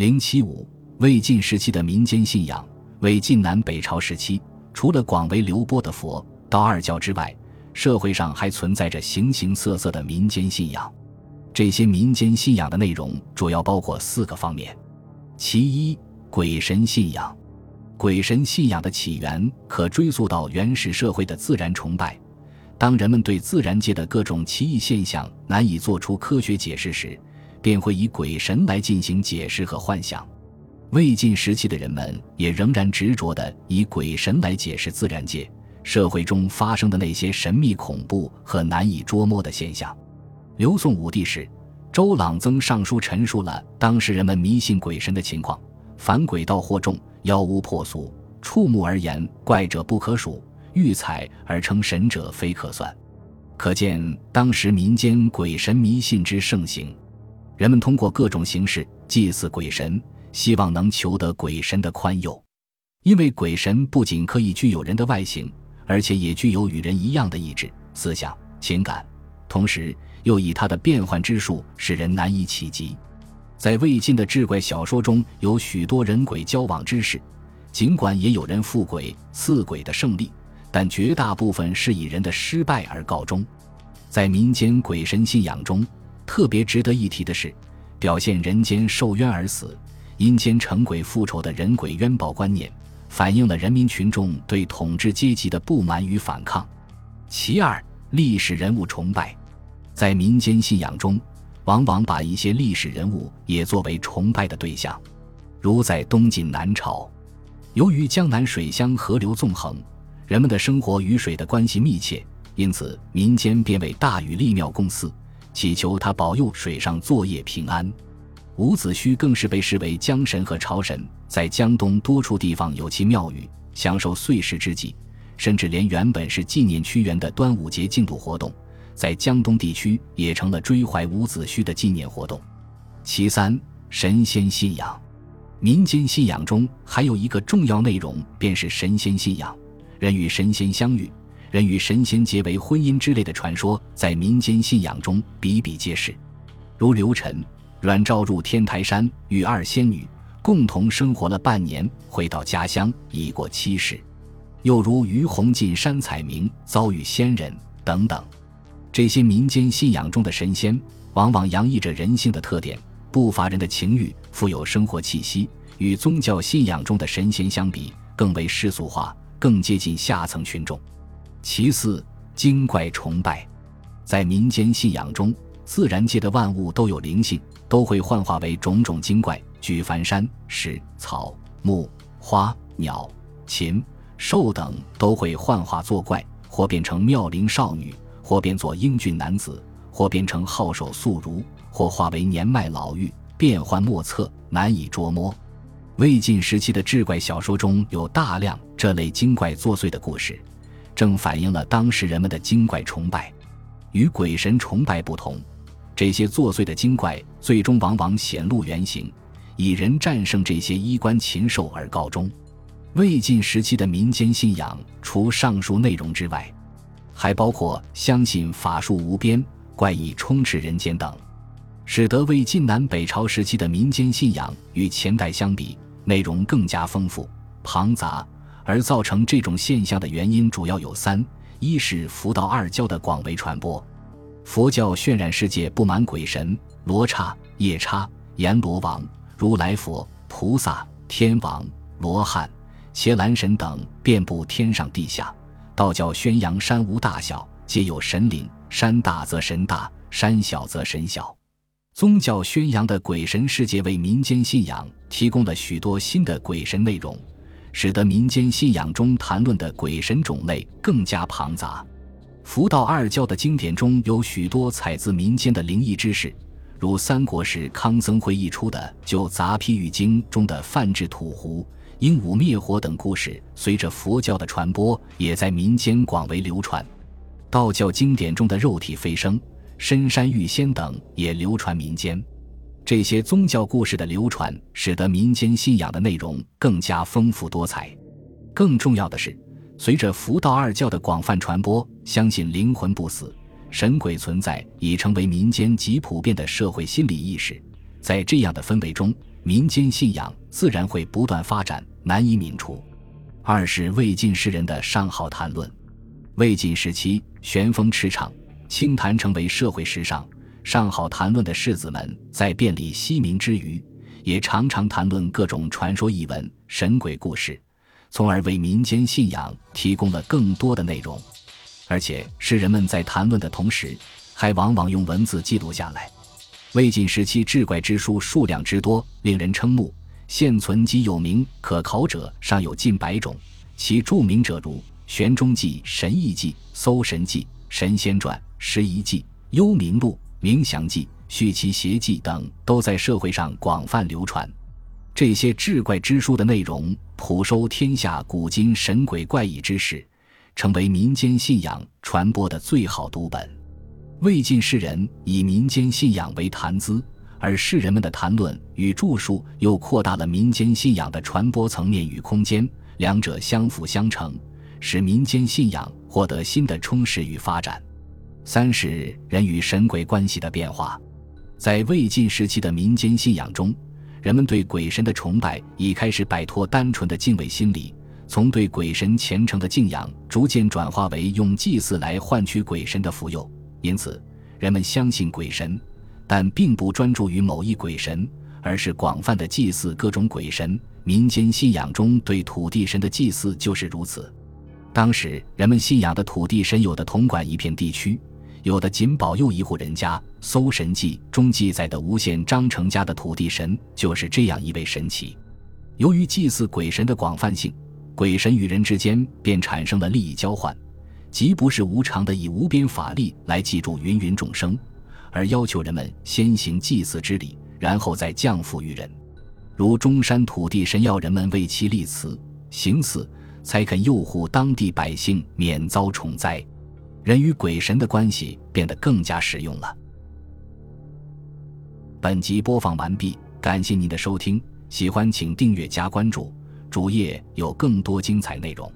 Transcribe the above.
零七五，魏晋时期的民间信仰。魏晋南北朝时期，除了广为流播的佛道二教之外，社会上还存在着形形色色的民间信仰。这些民间信仰的内容主要包括四个方面：其一，鬼神信仰。鬼神信仰的起源可追溯到原始社会的自然崇拜。当人们对自然界的各种奇异现象难以做出科学解释时，便会以鬼神来进行解释和幻想。魏晋时期的人们也仍然执着地以鬼神来解释自然界、社会中发生的那些神秘、恐怖和难以捉摸的现象。刘宋武帝时，周朗曾上书陈述了当时人们迷信鬼神的情况：凡鬼道惑众，妖巫破俗，触目而言怪者不可数。欲采而称神者非可算，可见当时民间鬼神迷信之盛行。人们通过各种形式祭祀鬼神，希望能求得鬼神的宽宥。因为鬼神不仅可以具有人的外形，而且也具有与人一样的意志、思想、情感，同时又以他的变幻之术使人难以企及。在魏晋的志怪小说中有许多人鬼交往之事，尽管也有人负鬼、刺鬼的胜利。但绝大部分是以人的失败而告终。在民间鬼神信仰中，特别值得一提的是，表现人间受冤而死、阴间成鬼复仇的人鬼冤报观念，反映了人民群众对统治阶级的不满与反抗。其二，历史人物崇拜，在民间信仰中，往往把一些历史人物也作为崇拜的对象，如在东晋南朝，由于江南水乡河流纵横。人们的生活与水的关系密切，因此民间便为大禹立庙供祀，祈求他保佑水上作业平安。伍子胥更是被视为江神和潮神，在江东多处地方有其庙宇，享受岁时之际，甚至连原本是纪念屈原的端午节竞渡活动，在江东地区也成了追怀伍子胥的纪念活动。其三，神仙信仰，民间信仰中还有一个重要内容，便是神仙信仰。人与神仙相遇，人与神仙结为婚姻之类的传说，在民间信仰中比比皆是。如刘晨、阮肇入天台山与二仙女共同生活了半年，回到家乡已过七十；又如于洪进山采茗，遭遇仙人等等。这些民间信仰中的神仙，往往洋溢着人性的特点，不乏人的情欲，富有生活气息。与宗教信仰中的神仙相比，更为世俗化。更接近下层群众。其四，精怪崇拜，在民间信仰中，自然界的万物都有灵性，都会幻化为种种精怪。举凡山石草木花鸟禽兽等，都会幻化作怪，或变成妙龄少女，或变作英俊男子，或变成好手素儒，或化为年迈老妪，变幻莫测，难以捉摸。魏晋时期的志怪小说中有大量这类精怪作祟的故事，正反映了当时人们的精怪崇拜。与鬼神崇拜不同，这些作祟的精怪最终往往显露原形，以人战胜这些衣冠禽兽而告终。魏晋时期的民间信仰，除上述内容之外，还包括相信法术无边、怪异充斥人间等，使得魏晋南北朝时期的民间信仰与前代相比。内容更加丰富庞杂，而造成这种现象的原因主要有三：一是佛道二教的广为传播，佛教渲染世界布满鬼神、罗刹、夜叉、阎罗王、如来佛、菩萨、天王、罗汉、伽蓝神等遍布天上地下；道教宣扬山无大小，皆有神灵，山大则神大，山小则神小。宗教宣扬的鬼神世界为民间信仰提供了许多新的鬼神内容，使得民间信仰中谈论的鬼神种类更加庞杂。佛道二教的经典中有许多采自民间的灵异知识，如三国时康僧会译出的《就杂批喻经》中的泛制土狐、鹦鹉灭火等故事，随着佛教的传播，也在民间广为流传。道教经典中的肉体飞升。深山遇仙等也流传民间，这些宗教故事的流传，使得民间信仰的内容更加丰富多彩。更重要的是，随着佛道二教的广泛传播，相信灵魂不死、神鬼存在已成为民间极普遍的社会心理意识。在这样的氛围中，民间信仰自然会不断发展，难以泯除。二是魏晋诗人的上好谈论。魏晋时期，旋风驰骋，清谈成为社会时尚。上好谈论的士子们在遍历西民之余，也常常谈论各种传说异闻、神鬼故事，从而为民间信仰提供了更多的内容。而且，诗人们在谈论的同时，还往往用文字记录下来。魏晋时期志怪之书数量之多，令人瞠目。现存及有名可考者尚有近百种，其著名者如《玄中记》《神异记》《搜神记》《神仙传》《十遗记》《幽冥录》《冥祥记》《续其邪记》等，都在社会上广泛流传。这些志怪之书的内容，普收天下古今神鬼怪异之事，成为民间信仰传播的最好读本。魏晋士人以民间信仰为谈资。而士人们的谈论与著述又扩大了民间信仰的传播层面与空间，两者相辅相成，使民间信仰获得新的充实与发展。三是人与神鬼关系的变化，在魏晋时期的民间信仰中，人们对鬼神的崇拜已开始摆脱单纯的敬畏心理，从对鬼神虔诚的敬仰逐渐转化为用祭祀来换取鬼神的福佑，因此人们相信鬼神。但并不专注于某一鬼神，而是广泛的祭祀各种鬼神。民间信仰中对土地神的祭祀就是如此。当时人们信仰的土地神，有的统管一片地区，有的仅保佑一户人家。《搜神记》中记载的吴县张成家的土地神就是这样一位神奇。由于祭祀鬼神的广泛性，鬼神与人之间便产生了利益交换，即不是无偿的以无边法力来记住芸芸众生。而要求人们先行祭祀之礼，然后再降福于人，如中山土地神要人们为其立祠行祀，才肯佑护当地百姓免遭虫灾。人与鬼神的关系变得更加实用了。本集播放完毕，感谢您的收听，喜欢请订阅加关注，主页有更多精彩内容。